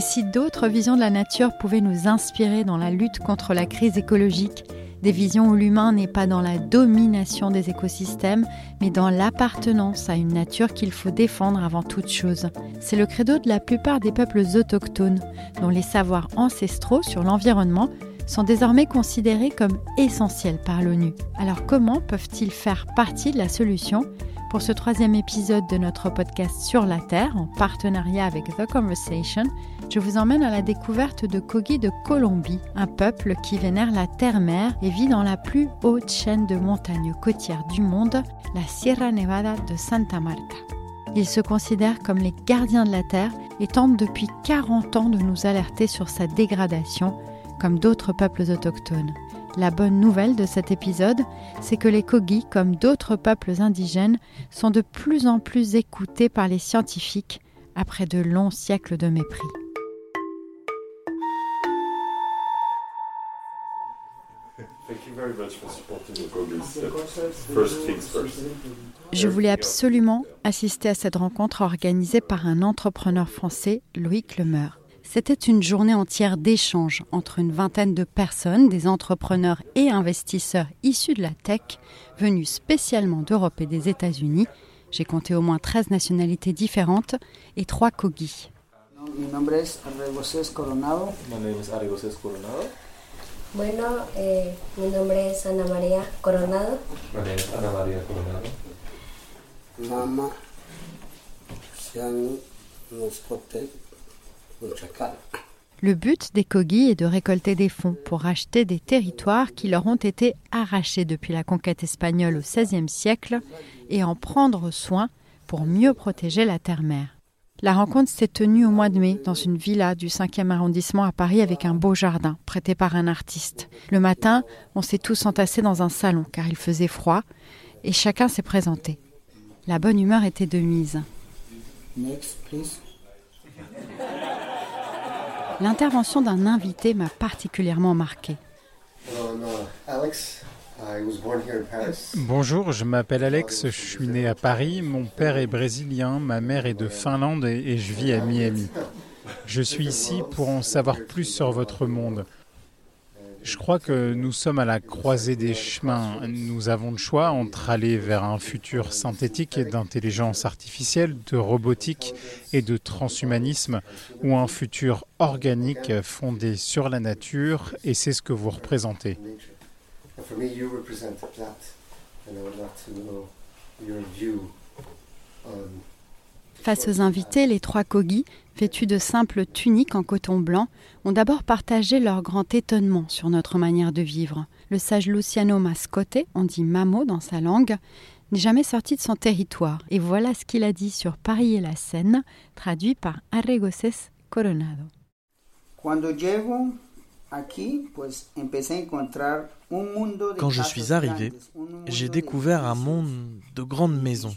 Et si d'autres visions de la nature pouvaient nous inspirer dans la lutte contre la crise écologique, des visions où l'humain n'est pas dans la domination des écosystèmes, mais dans l'appartenance à une nature qu'il faut défendre avant toute chose. C'est le credo de la plupart des peuples autochtones, dont les savoirs ancestraux sur l'environnement sont désormais considérés comme essentiels par l'ONU. Alors comment peuvent-ils faire partie de la solution? Pour ce troisième épisode de notre podcast Sur la Terre, en partenariat avec The Conversation, je vous emmène à la découverte de Kogi de Colombie, un peuple qui vénère la terre-mère et vit dans la plus haute chaîne de montagnes côtières du monde, la Sierra Nevada de Santa Marta. Ils se considèrent comme les gardiens de la Terre et tentent depuis 40 ans de nous alerter sur sa dégradation, comme d'autres peuples autochtones. La bonne nouvelle de cet épisode, c'est que les Kogi, comme d'autres peuples indigènes, sont de plus en plus écoutés par les scientifiques après de longs siècles de mépris. Je voulais absolument assister à cette rencontre organisée par un entrepreneur français, Loïc Lemeur. C'était une journée entière d'échanges entre une vingtaine de personnes, des entrepreneurs et investisseurs issus de la tech, venus spécialement d'Europe et des États-Unis. J'ai compté au moins 13 nationalités différentes et trois Kogi. Mi nombre es Arregoses Coronado. Coronado. Bueno, eh, mi nombre es Ana María Coronado. Name is Ana Maria Coronado. Mama Siani Moscote. Le but des Kogi est de récolter des fonds pour acheter des territoires qui leur ont été arrachés depuis la conquête espagnole au XVIe siècle et en prendre soin pour mieux protéger la terre-mère. La rencontre s'est tenue au mois de mai dans une villa du 5e arrondissement à Paris avec un beau jardin prêté par un artiste. Le matin, on s'est tous entassés dans un salon car il faisait froid et chacun s'est présenté. La bonne humeur était de mise. Next, please. L'intervention d'un invité m'a particulièrement marqué. Paris. Bonjour, je m'appelle Alex, je suis né à Paris, mon père est brésilien, ma mère est de Finlande et je vis à Miami. Je suis ici pour en savoir plus sur votre monde. Je crois que nous sommes à la croisée des chemins. Nous avons le choix entre aller vers un futur synthétique et d'intelligence artificielle, de robotique et de transhumanisme, ou un futur organique fondé sur la nature, et c'est ce que vous représentez. And for me, you represent that. And I would like to know your view on Face aux invités, les trois Kogi, vêtus de simples tuniques en coton blanc, ont d'abord partagé leur grand étonnement sur notre manière de vivre. Le sage Luciano Mascote, on dit Mamo dans sa langue, n'est jamais sorti de son territoire. Et voilà ce qu'il a dit sur Paris et la Seine, traduit par Arregoses Coronado. Quand je suis arrivé, j'ai découvert un monde de grandes maisons,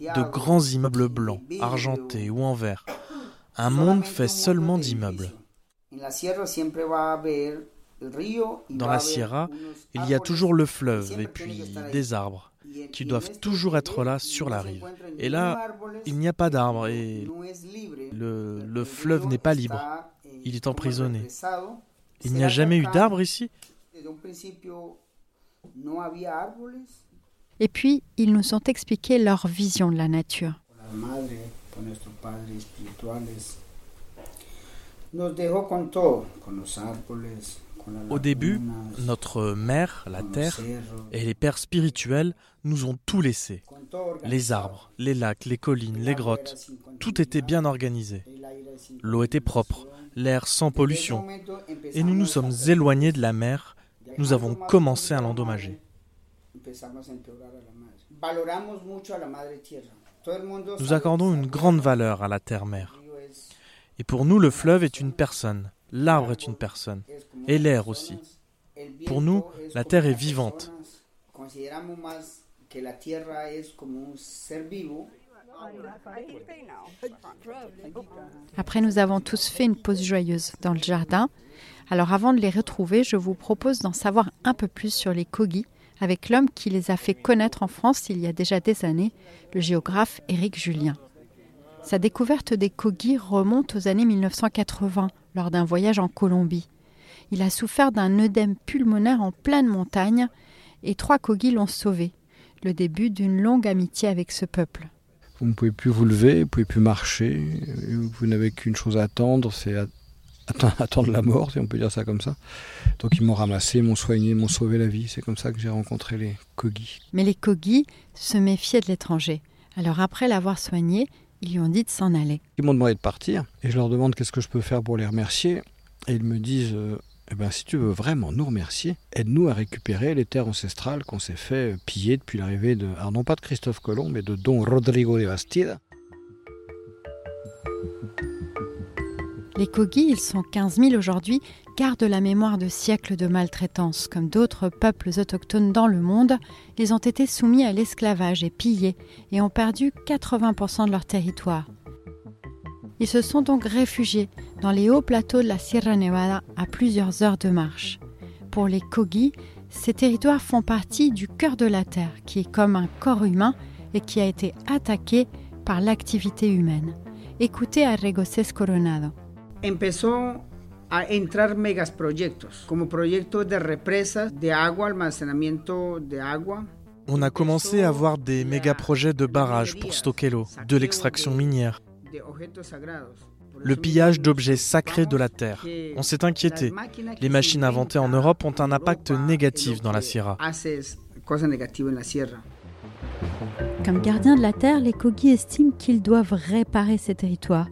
de- grands immeubles blancs, argentés ou en verre. Un monde fait seulement d'immeubles. Dans la Sierra, il y a toujours le fleuve et puis des arbres qui doivent toujours être là sur la rive. Et là, il n'y a pas d'arbres et le, le fleuve n'est pas libre. Il est emprisonné. Il n'y a jamais eu d'arbres ici? Et puis, ils nous ont expliqué leur vision de la nature. Au début, notre mère, la terre, et les pères spirituels nous ont tout laissé. Les arbres, les lacs, les collines, les grottes. Tout était bien organisé. L'eau était propre, l'air sans pollution. Et nous nous sommes éloignés de la mer. Nous avons commencé à l'endommager. Madre, empezamos a empeorar a la madre. Valoramos mucho a la madre tierra. Todo el mundo Nous accordons une grande valeur à la terre-mère. Et pour nous, le fleuve est une personne, l'arbre est une personne, et l'air aussi. Pour nous, la terre est vivante. Après, nous avons tous fait une pause joyeuse dans le jardin. Alors avant de les retrouver, je vous propose d'en savoir un peu plus sur les Kogi avec l'homme qui les a fait connaître en France il y a déjà des années, le géographe Éric Julien. Sa découverte des Kogi remonte aux années 1980 lors d'un voyage en Colombie. Il a souffert d'un œdème pulmonaire en pleine montagne et trois Kogi l'ont sauvé, le début d'une longue amitié avec ce peuple. Vous ne pouvez plus vous lever, vous ne pouvez plus marcher, vous n'avez qu'une chose à attendre, c'est attendre la mort, si on peut dire ça comme ça. Donc ils m'ont ramassé, m'ont soigné, m'ont sauvé la vie. C'est comme ça que j'ai rencontré les Kogi. Mais les Kogi se méfiaient de l'étranger. Alors après l'avoir soigné, ils lui ont dit de s'en aller. Ils m'ont demandé de partir et je leur demande qu'est-ce que je peux faire pour les remercier. Et ils me disent euh, eh ben, si tu veux vraiment nous remercier, aide-nous à récupérer les terres ancestrales qu'on s'est fait euh, piller depuis l'arrivée de, alors non pas de Christophe Colomb, mais de Don Rodrigo de Bastida. Les Kogi, ils sont 15 000 aujourd'hui, gardent la mémoire de siècles de maltraitance. Comme d'autres peuples autochtones dans le monde, ils ont été soumis à l'esclavage et pillés et ont perdu 80% de leur territoire. Ils se sont donc réfugiés dans les hauts plateaux de la Sierra Nevada à plusieurs heures de marche. Pour les Kogi, ces territoires font partie du cœur de la Terre, qui est comme un corps humain et qui a été attaqué par l'activité humaine. Écoutez a Regocés Coronado. Empezó a entrar megas proyectos, como proyectos de represas, de agua, almacenamiento de agua. On a commencé à voir des méga projets de barrages pour stocker l'eau, de l'extraction minière, de objetos sagrados. Por le pillage d'objets sacrés de la terre. On s'est inquiété. las máquinas que Les machines inventées en Europe ont un impact négatif dans la sierra. Comme gardiens de la terre, les Kogi estiment qu'ils doivent réparer ces territoires.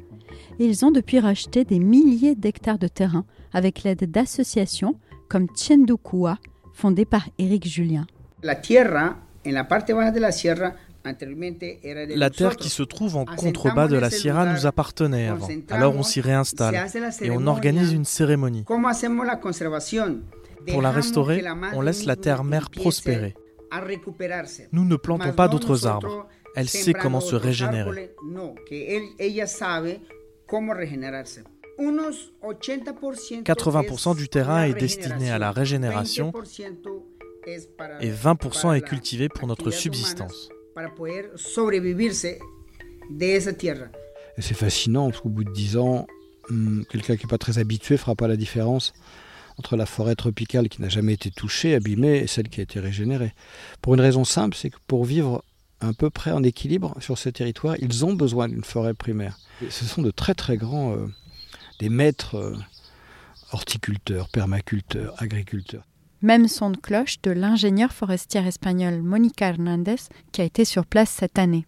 Et ils ont depuis racheté des milliers d'hectares de terrain avec l'aide d'associations comme Tiendukua, fondée par Éric Julien. La tierra, en la parte baja de la sierra, La terre qui se trouve en contrebas de la Sierra nous appartenait avant. Alors on s'y réinstalle et on organise une cérémonie. Pour la restaurer, on laisse la terre-mère empiece prospérer. Nous ne plantons pas d'autres arbres. Elle sait comment se régénérer. Árboles, no, que él- ella sabe cómo regenerarse. Unos 80%, 80% es du terrain est destiné à la régénération 20% es para- et 20% para est cultivé pour notre subsistance. c'est fascinant parce qu'au bout de 10 ans, hum, quelqu'un qui n'est pas très habitué fera pas la différence entre la forêt tropicale qui n'a jamais été touchée, abîmée, et celle qui a été régénérée. Pour une raison simple, c'est que pour vivre à peu près en équilibre sur ces territoires, ils ont besoin d'une forêt primaire. Et ce sont de très très grands, euh, des maîtres euh, horticulteurs, permaculteurs, agriculteurs. Même son de cloche de l'ingénieure forestière espagnole Mónica Hernández qui a été sur place cette année.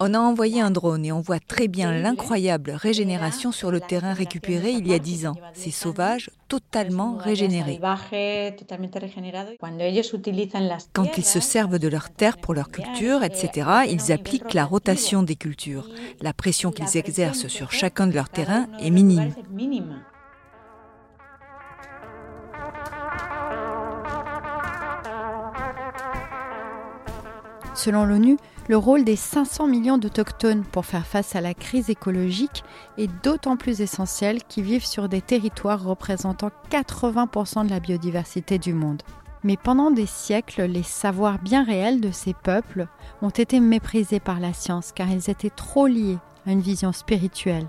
On a envoyé un drone et on voit très bien l'incroyable régénération sur le terrain récupéré il y a 10 ans. C'est sauvage, totalement régénéré. Quand ils se servent de leur terre pour leur culture, etc., ils appliquent la rotation des cultures. La pression qu'ils exercent sur chacun de leurs terrains est minime. Selon l'ONU, le rôle des 500 millions d'autochtones pour faire face à la crise écologique est d'autant plus essentiel qu'ils vivent sur des territoires représentant 80% de la biodiversité du monde. Mais pendant des siècles, les savoirs bien réels de ces peuples ont été méprisés par la science car ils étaient trop liés à une vision spirituelle.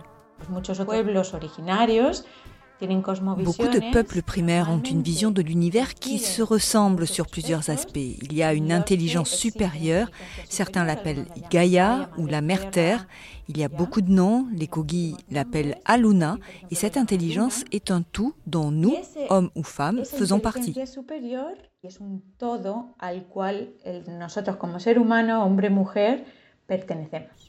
Beaucoup de peuples primaires ont une vision de l'univers qui se ressemble sur plusieurs aspects. Il y a une intelligence supérieure, certains l'appellent Gaïa ou la mère Terre. Il y a beaucoup de noms, les Kogi l'appellent Aluna, et cette intelligence est un tout dont nous, hommes ou femmes, faisons partie.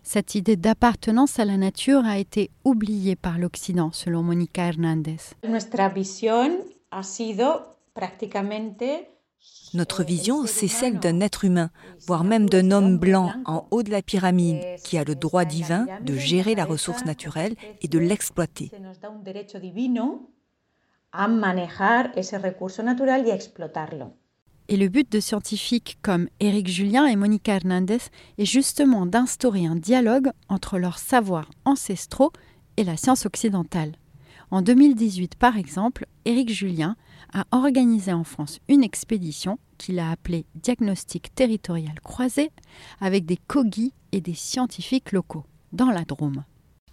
Cette idée d'appartenance à la nature a été oubliée par l'Occident, selon Monica Hernandez. Notre vision, c'est celle d'un être humain, voire même d'un homme blanc en haut de la pyramide, qui a le droit divin de gérer la ressource naturelle et de l'exploiter. Et le but de scientifiques comme Éric Julien et Monica Hernandez est justement d'instaurer un dialogue entre leurs savoirs ancestraux et la science occidentale. En 2018, par exemple, Éric Julien a organisé en France une expédition qu'il a appelée Diagnostic territorial croisé avec des cogis et des scientifiques locaux dans la Drôme.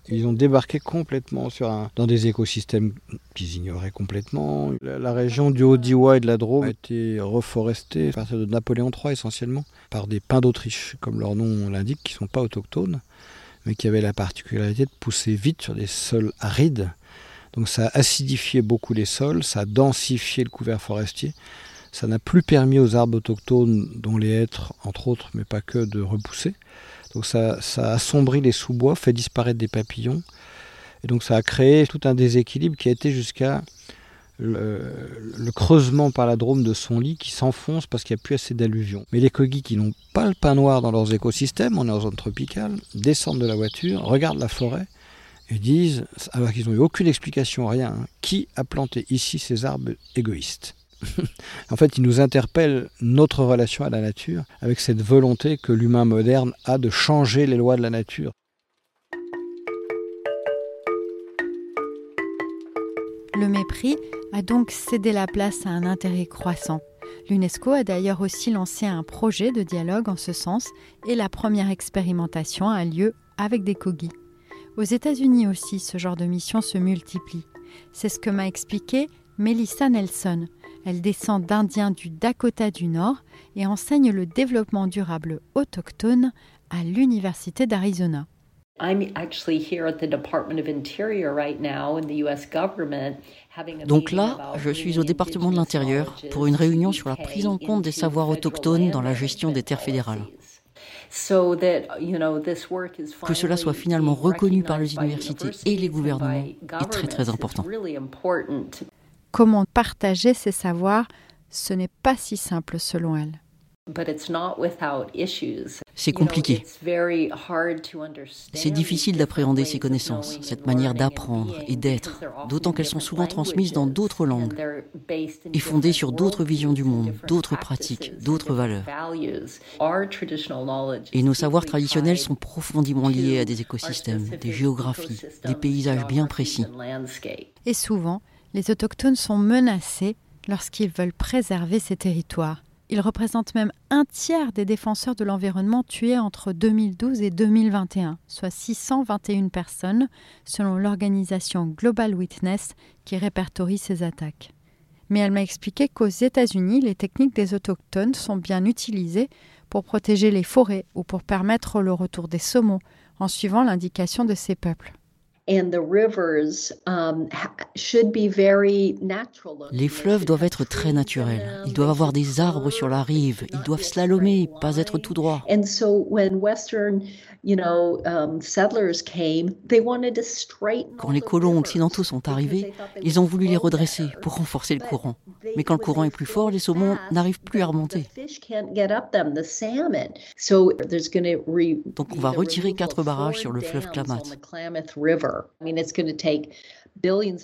Ils ont débarqué complètement sur un, dans des écosystèmes qu'ils ignoraient complètement. La, région du Haut-Diois et de la Drôme a été reforestée à partir de Napoléon III essentiellement par des pins d'Autriche, comme leur nom l'indique, qui ne sont pas autochtones, mais qui avaient la particularité de pousser vite sur des sols arides. Donc ça a acidifié beaucoup les sols, ça a densifié le couvert forestier. Ça n'a plus permis aux arbres autochtones, dont les hêtres entre autres, mais pas que, de repousser. Donc ça, ça assombrit les sous-bois, fait disparaître des papillons. Et donc ça a créé tout un déséquilibre qui a été jusqu'à le, creusement par la Drôme de son lit qui s'enfonce parce qu'il n'y a plus assez d'alluvions. Mais les cogis qui n'ont pas le pain noir dans leurs écosystèmes, on est en zone tropicale, descendent de la voiture, regardent la forêt et disent, alors qu'ils n'ont eu aucune explication, rien, hein, qui a planté ici ces arbres égoïstes? en fait, il nous interpelle notre relation à la nature avec cette volonté que l'humain moderne a de changer les lois de la nature. Le mépris a donc cédé la place à un intérêt croissant. L'UNESCO a d'ailleurs aussi lancé un projet de dialogue en ce sens et la première expérimentation a lieu avec des cogis. Aux États-Unis aussi, ce genre de mission se multiplie. C'est ce que m'a expliqué Melissa Nelson, elle descend d'Indiens du Dakota du Nord et enseigne le développement durable autochtone à l'Université d'Arizona. Donc là, je suis au département de l'Intérieur pour une réunion sur la prise en compte des savoirs autochtones dans la gestion des terres fédérales. Que cela soit finalement reconnu par les universités et les gouvernements est très très important comment partager ses savoirs, ce n'est pas si simple selon elle. C'est compliqué. C'est difficile d'appréhender ces connaissances, cette manière d'apprendre et d'être, d'autant qu'elles sont souvent transmises dans d'autres langues et fondées sur d'autres visions du monde, d'autres pratiques, d'autres valeurs. Et nos savoirs traditionnels sont profondément liés à des écosystèmes, des géographies, des paysages bien précis. Et souvent, les autochtones sont menacés lorsqu'ils veulent préserver ces territoires. Ils représentent même un tiers des défenseurs de l'environnement tués entre 2012 et 2021, soit 621 personnes, selon l'organisation Global Witness qui répertorie ces attaques. Mais elle m'a expliqué qu'aux États-Unis, les techniques des autochtones sont bien utilisées pour protéger les forêts ou pour permettre le retour des saumons en suivant l'indication de ces peuples. Um, les fleuves doivent être très naturels. Ils doivent avoir des arbres sur la rive. Ils doivent slalomer, pas être tout droit. Um, quand les colons occidentaux sont arrivés, ils ont voulu les redresser pour renforcer le courant. Mais quand le courant est plus fort, les saumons n'arrivent plus à remonter. Donc on va retirer quatre barrages sur le fleuve Klamath.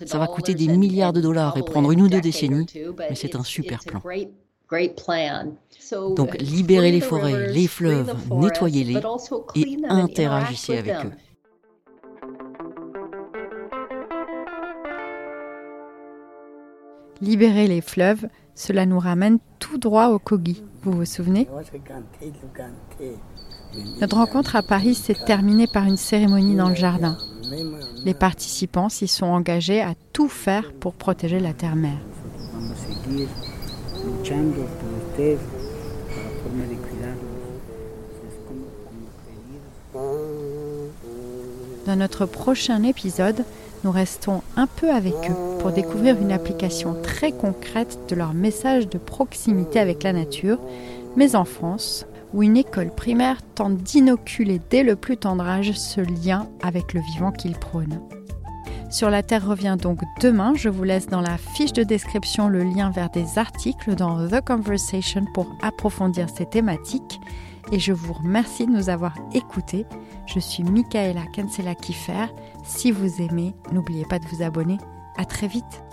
Ça va coûter des milliards de dollars et prendre une ou deux décennies, mais c'est un super plan. Donc libérez les forêts, les fleuves, nettoyez-les et interagissez avec eux. Libérer les fleuves, cela nous ramène tout droit au Kogi. Vous vous souvenez? Notre rencontre à Paris s'est terminée par une cérémonie dans le jardin. Les participants s'y sont engagés à tout faire pour protéger la terre-mère. Dans notre prochain épisode, nous restons un peu avec eux pour découvrir une application très concrète de leur message de proximité avec la nature, mais en France, où une école primaire tente d'inoculer dès le plus tendre âge ce lien avec le vivant qu'ils prônent. Sur la Terre revient donc demain. Je vous laisse dans la fiche de description le lien vers des articles dans The Conversation pour approfondir ces thématiques. Et je vous remercie de nous avoir écoutés. Je suis Michaela Kensela Kiffer. Si vous aimez, n'oubliez pas de vous abonner. À très vite.